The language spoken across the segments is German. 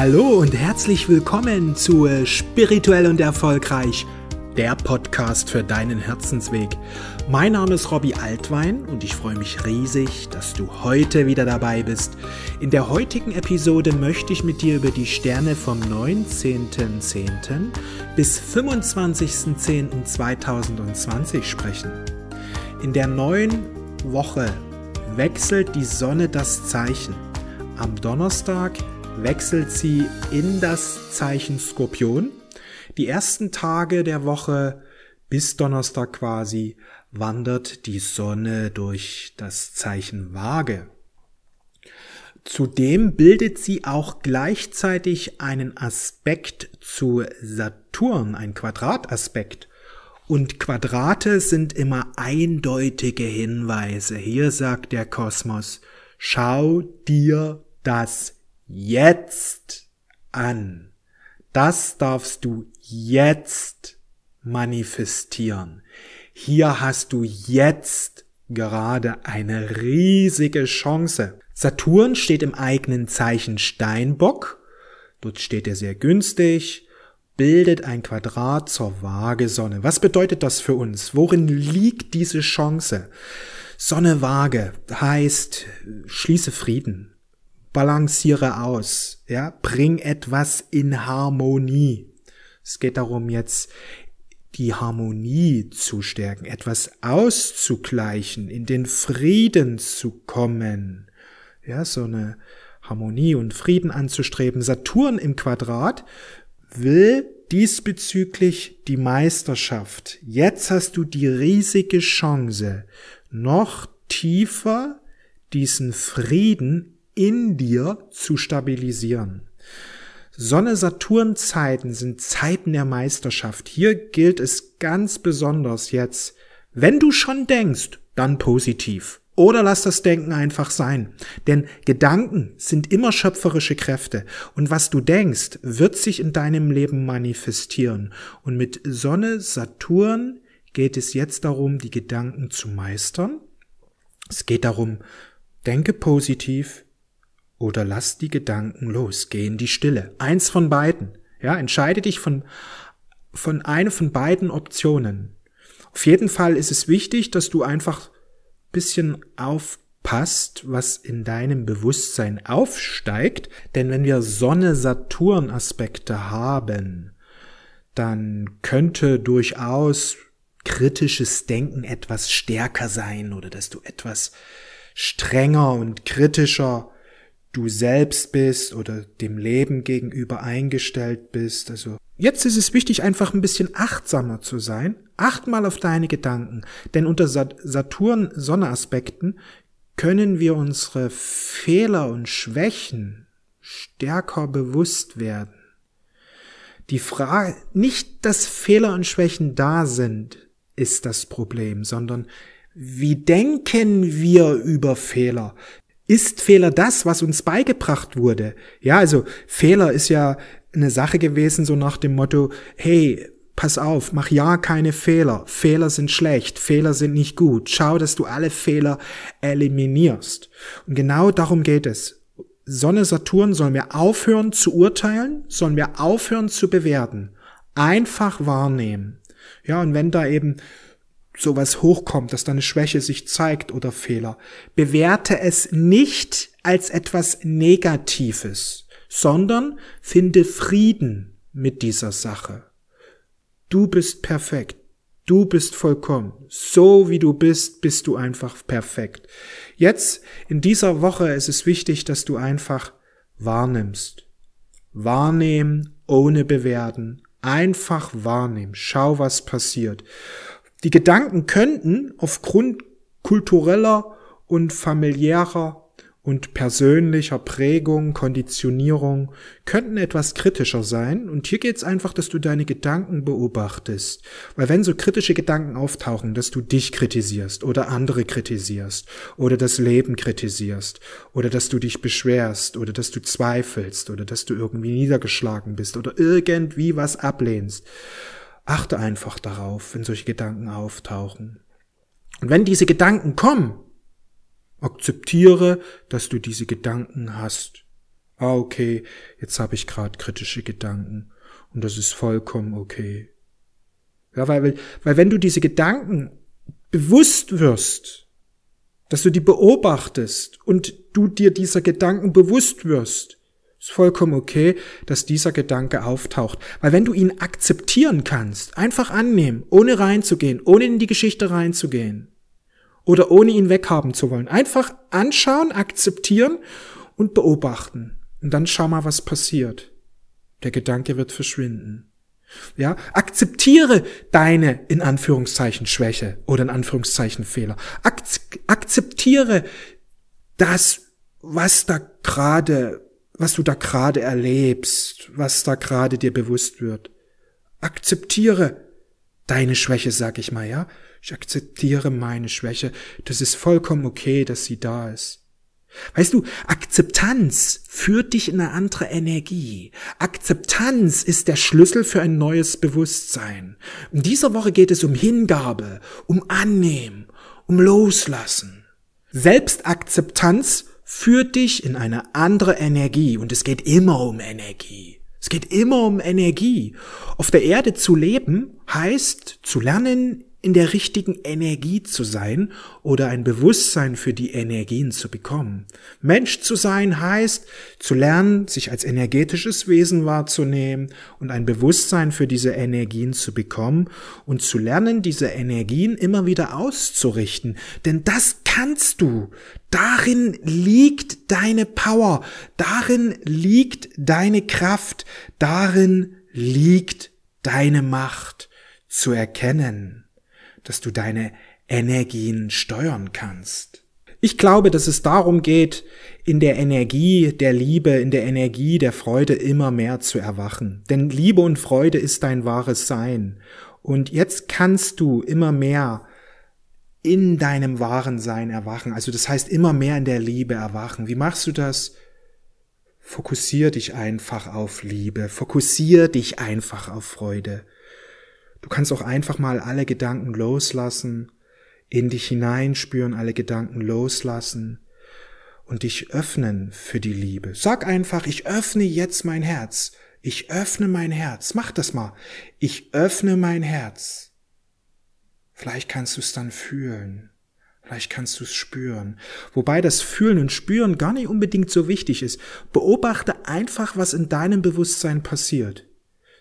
Hallo und herzlich willkommen zu Spirituell und Erfolgreich, der Podcast für deinen Herzensweg. Mein Name ist Robbie Altwein und ich freue mich riesig, dass du heute wieder dabei bist. In der heutigen Episode möchte ich mit dir über die Sterne vom 19.10. bis 25.10.2020 sprechen. In der neuen Woche wechselt die Sonne das Zeichen. Am Donnerstag wechselt sie in das Zeichen Skorpion. Die ersten Tage der Woche bis Donnerstag quasi wandert die Sonne durch das Zeichen Waage. Zudem bildet sie auch gleichzeitig einen Aspekt zu Saturn, ein Quadrataspekt. Und Quadrate sind immer eindeutige Hinweise. Hier sagt der Kosmos, schau dir das jetzt an. Das darfst du jetzt manifestieren. Hier hast du jetzt gerade eine riesige Chance. Saturn steht im eigenen Zeichen Steinbock. Dort steht er sehr günstig, bildet ein Quadrat zur Waagesonne. Was bedeutet das für uns? Worin liegt diese Chance? Sonne Waage heißt, schließe Frieden, balanciere aus, ja, bring etwas in Harmonie. Es geht darum, jetzt die Harmonie zu stärken, etwas auszugleichen, in den Frieden zu kommen. Ja, so eine Harmonie und Frieden anzustreben. Saturn im Quadrat will diesbezüglich die Meisterschaft. Jetzt hast du die riesige Chance, noch tiefer diesen Frieden in dir zu stabilisieren. Sonne-Saturn-Zeiten sind Zeiten der Meisterschaft. Hier gilt es ganz besonders jetzt, wenn du schon denkst, dann positiv. Oder lass das Denken einfach sein. Denn Gedanken sind immer schöpferische Kräfte. Und was du denkst, wird sich in deinem Leben manifestieren. Und mit Sonne, Saturn geht es jetzt darum, die Gedanken zu meistern. Es geht darum, denke positiv, oder lass die Gedanken los, geh in die Stille. Eins von beiden. Ja, entscheide dich von, von einer von beiden Optionen. Auf jeden Fall ist es wichtig, dass du einfach bisschen aufpasst, was in deinem Bewusstsein aufsteigt, denn wenn wir Sonne-Saturn-Aspekte haben, dann könnte durchaus kritisches Denken etwas stärker sein oder dass du etwas strenger und kritischer du selbst bist oder dem Leben gegenüber eingestellt bist. Also jetzt ist es wichtig, einfach ein bisschen achtsamer zu sein. Acht mal auf deine Gedanken, denn unter Saturn-Sonne-Aspekten können wir unsere Fehler und Schwächen stärker bewusst werden. Die Frage, nicht, dass Fehler und Schwächen da sind, ist das Problem, sondern wie denken wir über Fehler? Ist Fehler das, was uns beigebracht wurde? Ja, also Fehler ist ja eine Sache gewesen, so nach dem Motto, hey, pass auf, mach ja keine Fehler. Fehler sind schlecht, Fehler sind nicht gut. Schau, dass du alle Fehler eliminierst. Und genau darum geht es. Sonne, Saturn sollen wir aufhören zu urteilen, sollen wir aufhören zu bewerten. Einfach wahrnehmen. Ja, und wenn da eben sowas hochkommt, dass da eine Schwäche sich zeigt oder Fehler, bewerte es nicht als etwas Negatives, sondern finde Frieden mit dieser Sache. Du bist perfekt. Du bist vollkommen. So wie du bist, bist du einfach perfekt. Jetzt, in dieser Woche ist es wichtig, dass du einfach wahrnimmst. Wahrnehmen ohne bewerten. Einfach wahrnehmen. Schau, was passiert. Die Gedanken könnten aufgrund kultureller und familiärer und persönlicher Prägung, Konditionierung könnten etwas kritischer sein. Und hier geht es einfach, dass du deine Gedanken beobachtest. Weil wenn so kritische Gedanken auftauchen, dass du dich kritisierst oder andere kritisierst oder das Leben kritisierst oder dass du dich beschwerst oder dass du zweifelst oder dass du irgendwie niedergeschlagen bist oder irgendwie was ablehnst, Achte einfach darauf, wenn solche Gedanken auftauchen. Und wenn diese Gedanken kommen, akzeptiere, dass du diese Gedanken hast. Ah, okay, jetzt habe ich gerade kritische Gedanken und das ist vollkommen okay. Ja, weil, weil wenn du diese Gedanken bewusst wirst, dass du die beobachtest und du dir dieser Gedanken bewusst wirst, ist vollkommen okay, dass dieser Gedanke auftaucht. Weil wenn du ihn akzeptieren kannst, einfach annehmen, ohne reinzugehen, ohne in die Geschichte reinzugehen oder ohne ihn weghaben zu wollen, einfach anschauen, akzeptieren und beobachten. Und dann schau mal, was passiert. Der Gedanke wird verschwinden. Ja, akzeptiere deine in Anführungszeichen Schwäche oder in Anführungszeichen Fehler. Ak akzeptiere das, was da gerade, was du da gerade erlebst, was da gerade dir bewusst wird. Akzeptiere deine Schwäche, sag ich mal, ja. Ich akzeptiere meine Schwäche. Das ist vollkommen okay, dass sie da ist. Weißt du, Akzeptanz führt dich in eine andere Energie. Akzeptanz ist der Schlüssel für ein neues Bewusstsein. In dieser Woche geht es um Hingabe, um Annehmen, um Loslassen. Selbstakzeptanz führt dich in eine andere Energie und es geht immer um Energie. Es geht immer um Energie. Auf der Erde zu leben heißt zu lernen, in der richtigen Energie zu sein oder ein Bewusstsein für die Energien zu bekommen. Mensch zu sein heißt zu lernen, sich als energetisches Wesen wahrzunehmen und ein Bewusstsein für diese Energien zu bekommen und zu lernen, diese Energien immer wieder auszurichten. Denn das kannst du. Darin liegt deine Power, darin liegt deine Kraft, darin liegt deine Macht zu erkennen dass du deine Energien steuern kannst. Ich glaube, dass es darum geht, in der Energie der Liebe, in der Energie der Freude immer mehr zu erwachen. Denn Liebe und Freude ist dein wahres Sein. Und jetzt kannst du immer mehr in deinem wahren Sein erwachen. Also das heißt immer mehr in der Liebe erwachen. Wie machst du das? Fokussier dich einfach auf Liebe. Fokussier dich einfach auf Freude. Du kannst auch einfach mal alle Gedanken loslassen, in dich hineinspüren, alle Gedanken loslassen und dich öffnen für die Liebe. Sag einfach, ich öffne jetzt mein Herz. Ich öffne mein Herz. Mach das mal. Ich öffne mein Herz. Vielleicht kannst du es dann fühlen. Vielleicht kannst du es spüren. Wobei das Fühlen und Spüren gar nicht unbedingt so wichtig ist. Beobachte einfach, was in deinem Bewusstsein passiert.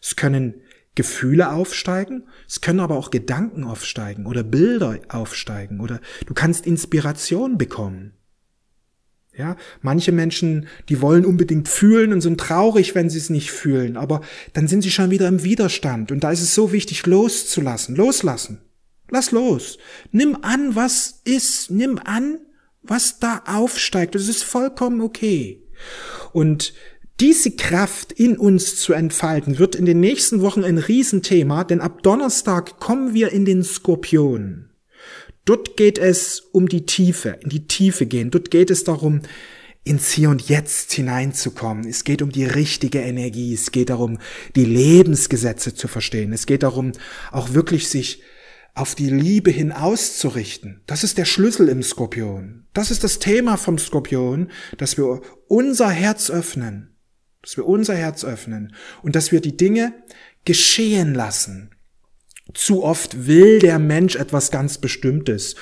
Es können Gefühle aufsteigen, es können aber auch Gedanken aufsteigen oder Bilder aufsteigen oder du kannst Inspiration bekommen. Ja, manche Menschen, die wollen unbedingt fühlen und sind traurig, wenn sie es nicht fühlen, aber dann sind sie schon wieder im Widerstand und da ist es so wichtig loszulassen, loslassen. Lass los. Nimm an, was ist, nimm an, was da aufsteigt. Das ist vollkommen okay. Und diese Kraft in uns zu entfalten, wird in den nächsten Wochen ein Riesenthema, denn ab Donnerstag kommen wir in den Skorpion. Dort geht es um die Tiefe, in die Tiefe gehen. Dort geht es darum, ins Hier und Jetzt hineinzukommen. Es geht um die richtige Energie. Es geht darum, die Lebensgesetze zu verstehen. Es geht darum, auch wirklich sich auf die Liebe hin auszurichten. Das ist der Schlüssel im Skorpion. Das ist das Thema vom Skorpion, dass wir unser Herz öffnen dass wir unser Herz öffnen und dass wir die Dinge geschehen lassen. Zu oft will der Mensch etwas ganz Bestimmtes.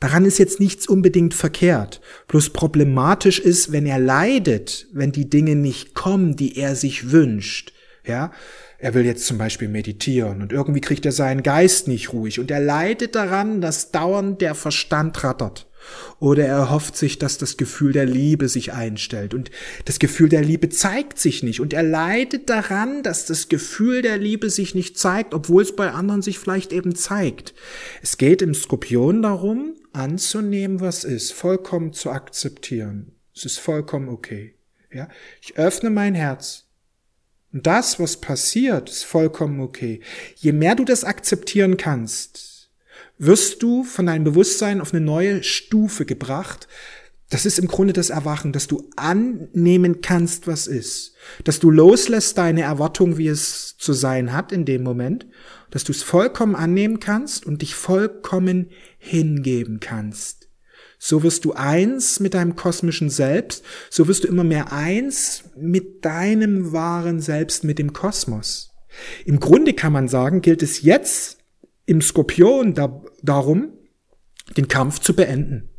Daran ist jetzt nichts unbedingt verkehrt. Bloß problematisch ist, wenn er leidet, wenn die Dinge nicht kommen, die er sich wünscht. Ja, er will jetzt zum Beispiel meditieren und irgendwie kriegt er seinen Geist nicht ruhig und er leidet daran, dass dauernd der Verstand rattert. Oder er hofft sich, dass das Gefühl der Liebe sich einstellt. Und das Gefühl der Liebe zeigt sich nicht. Und er leidet daran, dass das Gefühl der Liebe sich nicht zeigt, obwohl es bei anderen sich vielleicht eben zeigt. Es geht im Skorpion darum, anzunehmen, was ist, vollkommen zu akzeptieren. Es ist vollkommen okay. Ja, ich öffne mein Herz. Und das, was passiert, ist vollkommen okay. Je mehr du das akzeptieren kannst, wirst du von deinem Bewusstsein auf eine neue Stufe gebracht. Das ist im Grunde das Erwachen, dass du annehmen kannst, was ist. Dass du loslässt deine Erwartung, wie es zu sein hat in dem Moment. Dass du es vollkommen annehmen kannst und dich vollkommen hingeben kannst. So wirst du eins mit deinem kosmischen Selbst, so wirst du immer mehr eins mit deinem wahren Selbst, mit dem Kosmos. Im Grunde kann man sagen, gilt es jetzt im Skorpion da, darum, den Kampf zu beenden.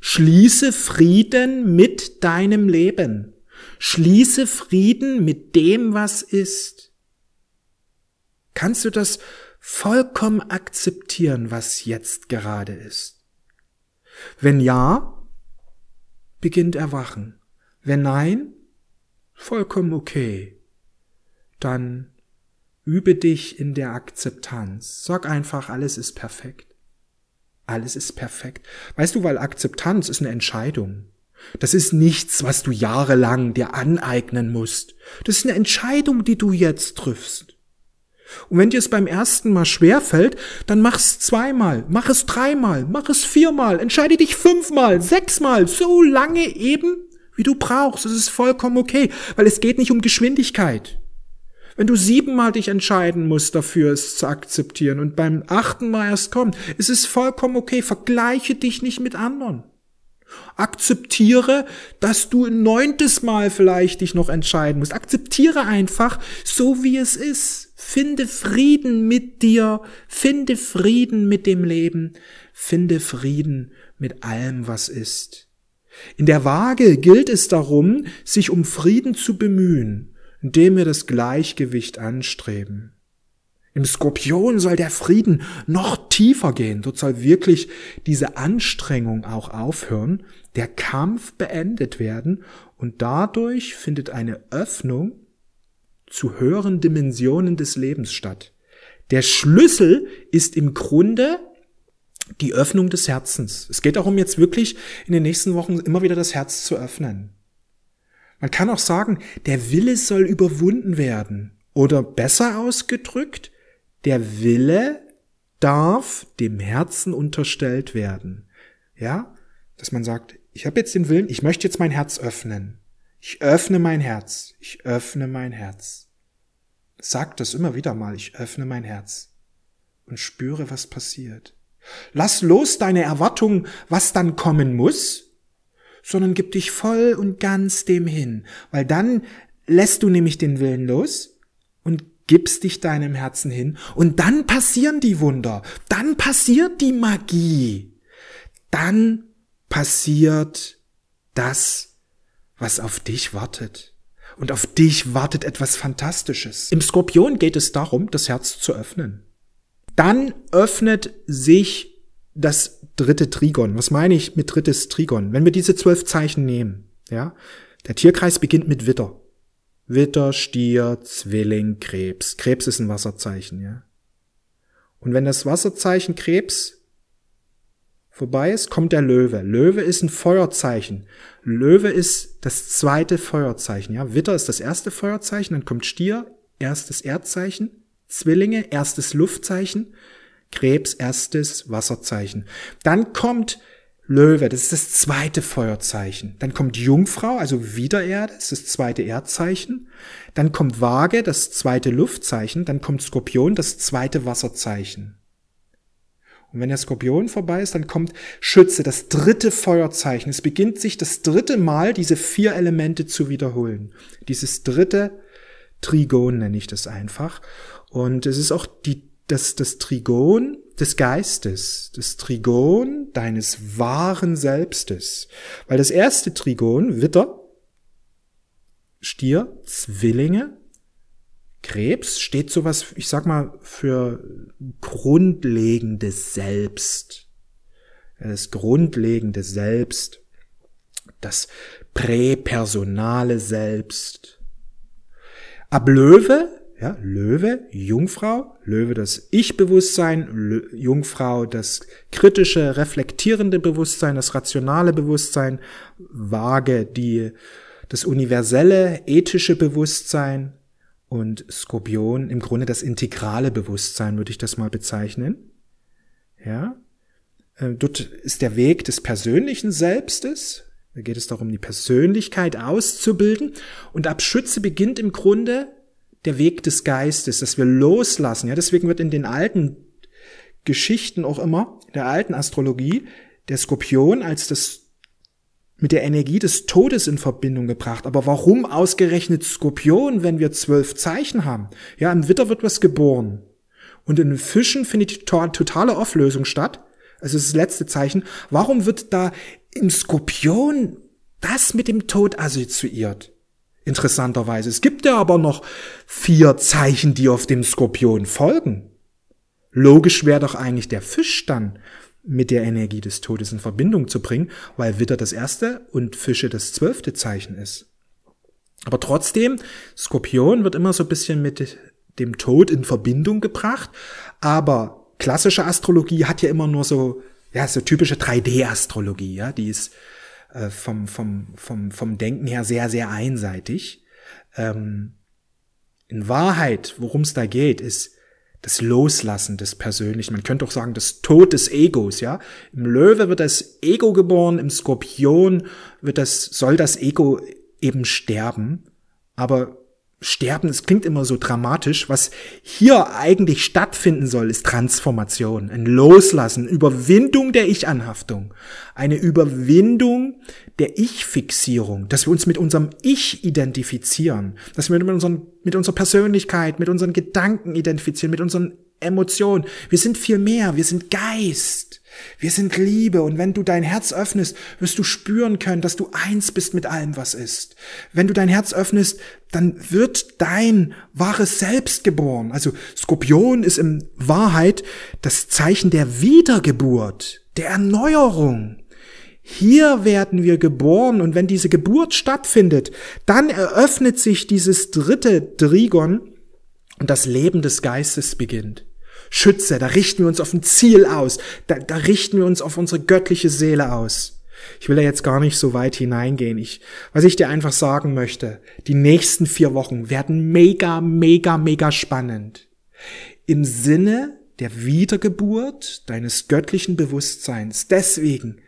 Schließe Frieden mit deinem Leben. Schließe Frieden mit dem, was ist. Kannst du das vollkommen akzeptieren, was jetzt gerade ist? Wenn ja, beginnt Erwachen. Wenn nein, vollkommen okay. Dann übe dich in der Akzeptanz. Sag einfach, alles ist perfekt. Alles ist perfekt. Weißt du, weil Akzeptanz ist eine Entscheidung. Das ist nichts, was du jahrelang dir aneignen musst. Das ist eine Entscheidung, die du jetzt triffst. Und wenn dir es beim ersten Mal schwer fällt, dann mach es zweimal, mach es dreimal, mach es viermal, entscheide dich fünfmal, sechsmal, so lange eben, wie du brauchst. Das ist vollkommen okay, weil es geht nicht um Geschwindigkeit. Wenn du siebenmal dich entscheiden musst dafür, es zu akzeptieren und beim achten Mal erst kommt, ist es vollkommen okay. Vergleiche dich nicht mit anderen. Akzeptiere, dass du ein neuntes Mal vielleicht dich noch entscheiden musst. Akzeptiere einfach, so wie es ist. Finde Frieden mit dir, finde Frieden mit dem Leben, finde Frieden mit allem, was ist. In der Waage gilt es darum, sich um Frieden zu bemühen, indem wir das Gleichgewicht anstreben. Im Skorpion soll der Frieden noch tiefer gehen. Dort soll wirklich diese Anstrengung auch aufhören, der Kampf beendet werden und dadurch findet eine Öffnung zu höheren Dimensionen des Lebens statt. Der Schlüssel ist im Grunde die Öffnung des Herzens. Es geht darum, jetzt wirklich in den nächsten Wochen immer wieder das Herz zu öffnen. Man kann auch sagen, der Wille soll überwunden werden. Oder besser ausgedrückt, der Wille darf dem Herzen unterstellt werden. Ja, dass man sagt, ich habe jetzt den Willen, ich möchte jetzt mein Herz öffnen. Ich öffne mein Herz. Ich öffne mein Herz. Sag das immer wieder mal. Ich öffne mein Herz und spüre, was passiert. Lass los deine Erwartung, was dann kommen muss, sondern gib dich voll und ganz dem hin, weil dann lässt du nämlich den Willen los gibst dich deinem Herzen hin und dann passieren die Wunder, dann passiert die Magie, dann passiert das, was auf dich wartet. Und auf dich wartet etwas Fantastisches. Im Skorpion geht es darum, das Herz zu öffnen. Dann öffnet sich das dritte Trigon. Was meine ich mit drittes Trigon? Wenn wir diese zwölf Zeichen nehmen, ja, der Tierkreis beginnt mit Witter. Witter, Stier, Zwilling, Krebs. Krebs ist ein Wasserzeichen, ja. Und wenn das Wasserzeichen Krebs vorbei ist, kommt der Löwe. Löwe ist ein Feuerzeichen. Löwe ist das zweite Feuerzeichen, ja. Witter ist das erste Feuerzeichen, dann kommt Stier, erstes Erdzeichen, Zwillinge, erstes Luftzeichen, Krebs, erstes Wasserzeichen. Dann kommt Löwe, das ist das zweite Feuerzeichen. Dann kommt Jungfrau, also wieder Erde, das ist das zweite Erdzeichen. Dann kommt Waage, das zweite Luftzeichen. Dann kommt Skorpion, das zweite Wasserzeichen. Und wenn der Skorpion vorbei ist, dann kommt Schütze, das dritte Feuerzeichen. Es beginnt sich das dritte Mal, diese vier Elemente zu wiederholen. Dieses dritte Trigon nenne ich das einfach. Und es ist auch die, das, das Trigon des Geistes, das Trigon deines wahren Selbstes. Weil das erste Trigon, Witter, Stier, Zwillinge, Krebs, steht sowas, ich sag mal, für grundlegendes Selbst. Das grundlegende Selbst, das präpersonale Selbst. Ab Löwe ja, Löwe, Jungfrau, Löwe das Ich-Bewusstsein, Jungfrau das kritische, reflektierende Bewusstsein, das rationale Bewusstsein, Waage die, das universelle, ethische Bewusstsein. Und Skorpion im Grunde das integrale Bewusstsein, würde ich das mal bezeichnen. Ja, äh, dort ist der Weg des persönlichen Selbstes, da geht es darum, die Persönlichkeit auszubilden. Und ab Schütze beginnt im Grunde der Weg des Geistes, dass wir loslassen. Ja, deswegen wird in den alten Geschichten auch immer, in der alten Astrologie, der Skorpion als das mit der Energie des Todes in Verbindung gebracht. Aber warum ausgerechnet Skorpion, wenn wir zwölf Zeichen haben? Ja, im Witter wird was geboren. Und in Fischen findet die totale Auflösung statt. Also das letzte Zeichen. Warum wird da im Skorpion das mit dem Tod assoziiert? Interessanterweise. Es gibt ja aber noch vier Zeichen, die auf dem Skorpion folgen. Logisch wäre doch eigentlich der Fisch dann mit der Energie des Todes in Verbindung zu bringen, weil Witter das erste und Fische das zwölfte Zeichen ist. Aber trotzdem, Skorpion wird immer so ein bisschen mit dem Tod in Verbindung gebracht, aber klassische Astrologie hat ja immer nur so, ja, so typische 3D-Astrologie, ja, die ist äh, vom, vom, vom, vom Denken her sehr, sehr einseitig. Ähm, in Wahrheit, worum es da geht, ist, das Loslassen des Persönlichen. Man könnte auch sagen, das Tod des Egos, ja. Im Löwe wird das Ego geboren, im Skorpion wird das, soll das Ego eben sterben. Aber sterben, es klingt immer so dramatisch. Was hier eigentlich stattfinden soll, ist Transformation, ein Loslassen, Überwindung der Ich-Anhaftung, eine Überwindung der Ich-Fixierung, dass wir uns mit unserem Ich identifizieren, dass wir mit, unseren, mit unserer Persönlichkeit, mit unseren Gedanken identifizieren, mit unseren Emotionen. Wir sind viel mehr, wir sind Geist. Wir sind Liebe und wenn du dein Herz öffnest, wirst du spüren können, dass du eins bist mit allem, was ist. Wenn du dein Herz öffnest, dann wird dein wahres Selbst geboren. Also Skorpion ist in Wahrheit das Zeichen der Wiedergeburt, der Erneuerung. Hier werden wir geboren und wenn diese Geburt stattfindet, dann eröffnet sich dieses dritte Trigon und das Leben des Geistes beginnt. Schütze, da richten wir uns auf ein Ziel aus, da, da richten wir uns auf unsere göttliche Seele aus. Ich will da jetzt gar nicht so weit hineingehen. Ich, was ich dir einfach sagen möchte, die nächsten vier Wochen werden mega, mega, mega spannend. Im Sinne der Wiedergeburt deines göttlichen Bewusstseins. Deswegen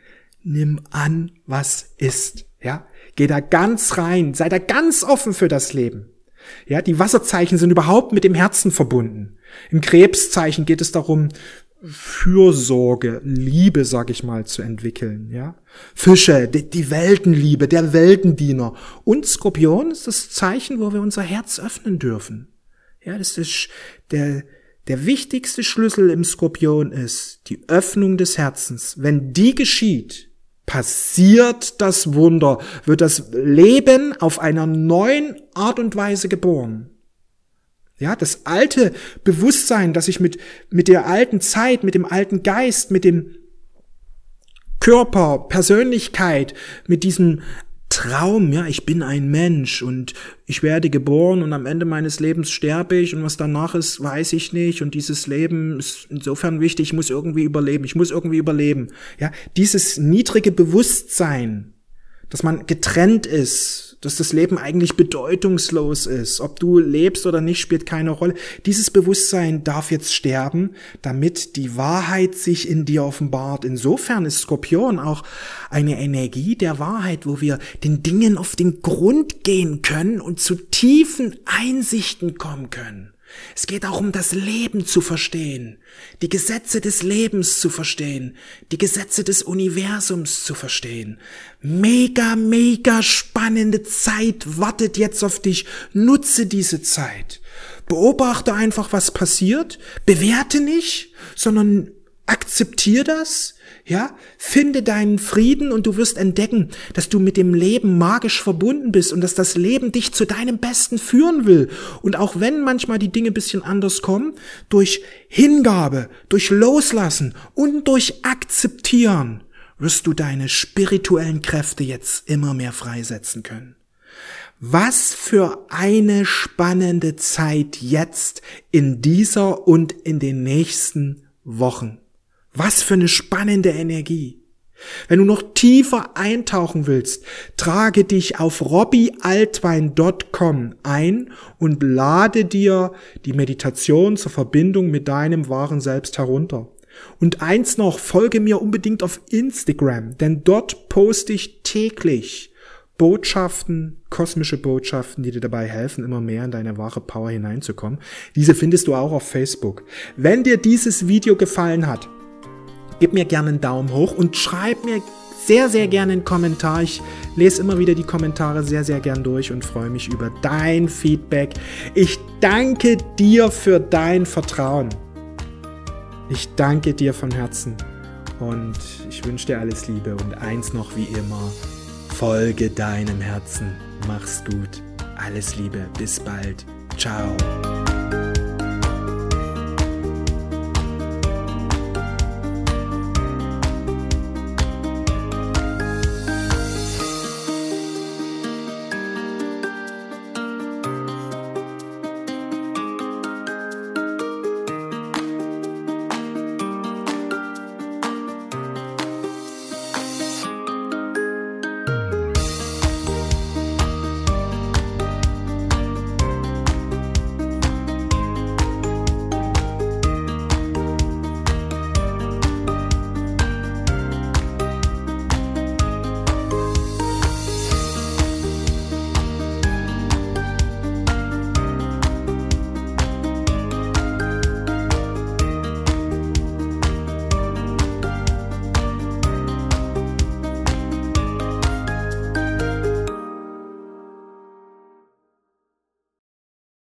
nimm an, was ist. Ja, geh da ganz rein, sei da ganz offen für das Leben. Ja, die Wasserzeichen sind überhaupt mit dem Herzen verbunden. Im Krebszeichen geht es darum, Fürsorge, Liebe, sag ich mal, zu entwickeln, ja. Fische, die, die Weltenliebe, der Weltendiener. Und Skorpion ist das Zeichen, wo wir unser Herz öffnen dürfen. Ja, das ist der, der wichtigste Schlüssel im Skorpion ist die Öffnung des Herzens. Wenn die geschieht, passiert das Wunder, wird das Leben auf einer neuen Art und Weise geboren. Ja, das alte Bewusstsein, das ich mit, mit der alten Zeit, mit dem alten Geist, mit dem Körper, Persönlichkeit, mit diesem Traum, ja, ich bin ein Mensch und ich werde geboren und am Ende meines Lebens sterbe ich und was danach ist, weiß ich nicht und dieses Leben ist insofern wichtig, ich muss irgendwie überleben, ich muss irgendwie überleben. Ja, dieses niedrige Bewusstsein, dass man getrennt ist dass das Leben eigentlich bedeutungslos ist. Ob du lebst oder nicht, spielt keine Rolle. Dieses Bewusstsein darf jetzt sterben, damit die Wahrheit sich in dir offenbart. Insofern ist Skorpion auch eine Energie der Wahrheit, wo wir den Dingen auf den Grund gehen können und zu tiefen Einsichten kommen können. Es geht auch um das Leben zu verstehen, die Gesetze des Lebens zu verstehen, die Gesetze des Universums zu verstehen. Mega, mega spannende Zeit wartet jetzt auf dich. Nutze diese Zeit. Beobachte einfach, was passiert. Bewerte nicht, sondern akzeptier das ja, finde deinen Frieden und du wirst entdecken, dass du mit dem Leben magisch verbunden bist und dass das Leben dich zu deinem Besten führen will. Und auch wenn manchmal die Dinge bisschen anders kommen, durch Hingabe, durch Loslassen und durch Akzeptieren wirst du deine spirituellen Kräfte jetzt immer mehr freisetzen können. Was für eine spannende Zeit jetzt in dieser und in den nächsten Wochen. Was für eine spannende Energie. Wenn du noch tiefer eintauchen willst, trage dich auf robbyaltwein.com ein und lade dir die Meditation zur Verbindung mit deinem wahren Selbst herunter. Und eins noch, folge mir unbedingt auf Instagram, denn dort poste ich täglich Botschaften, kosmische Botschaften, die dir dabei helfen, immer mehr in deine wahre Power hineinzukommen. Diese findest du auch auf Facebook. Wenn dir dieses Video gefallen hat, Gib mir gerne einen Daumen hoch und schreib mir sehr, sehr gerne einen Kommentar. Ich lese immer wieder die Kommentare sehr, sehr gern durch und freue mich über dein Feedback. Ich danke dir für dein Vertrauen. Ich danke dir von Herzen und ich wünsche dir alles Liebe und eins noch wie immer, folge deinem Herzen. Mach's gut. Alles Liebe. Bis bald. Ciao.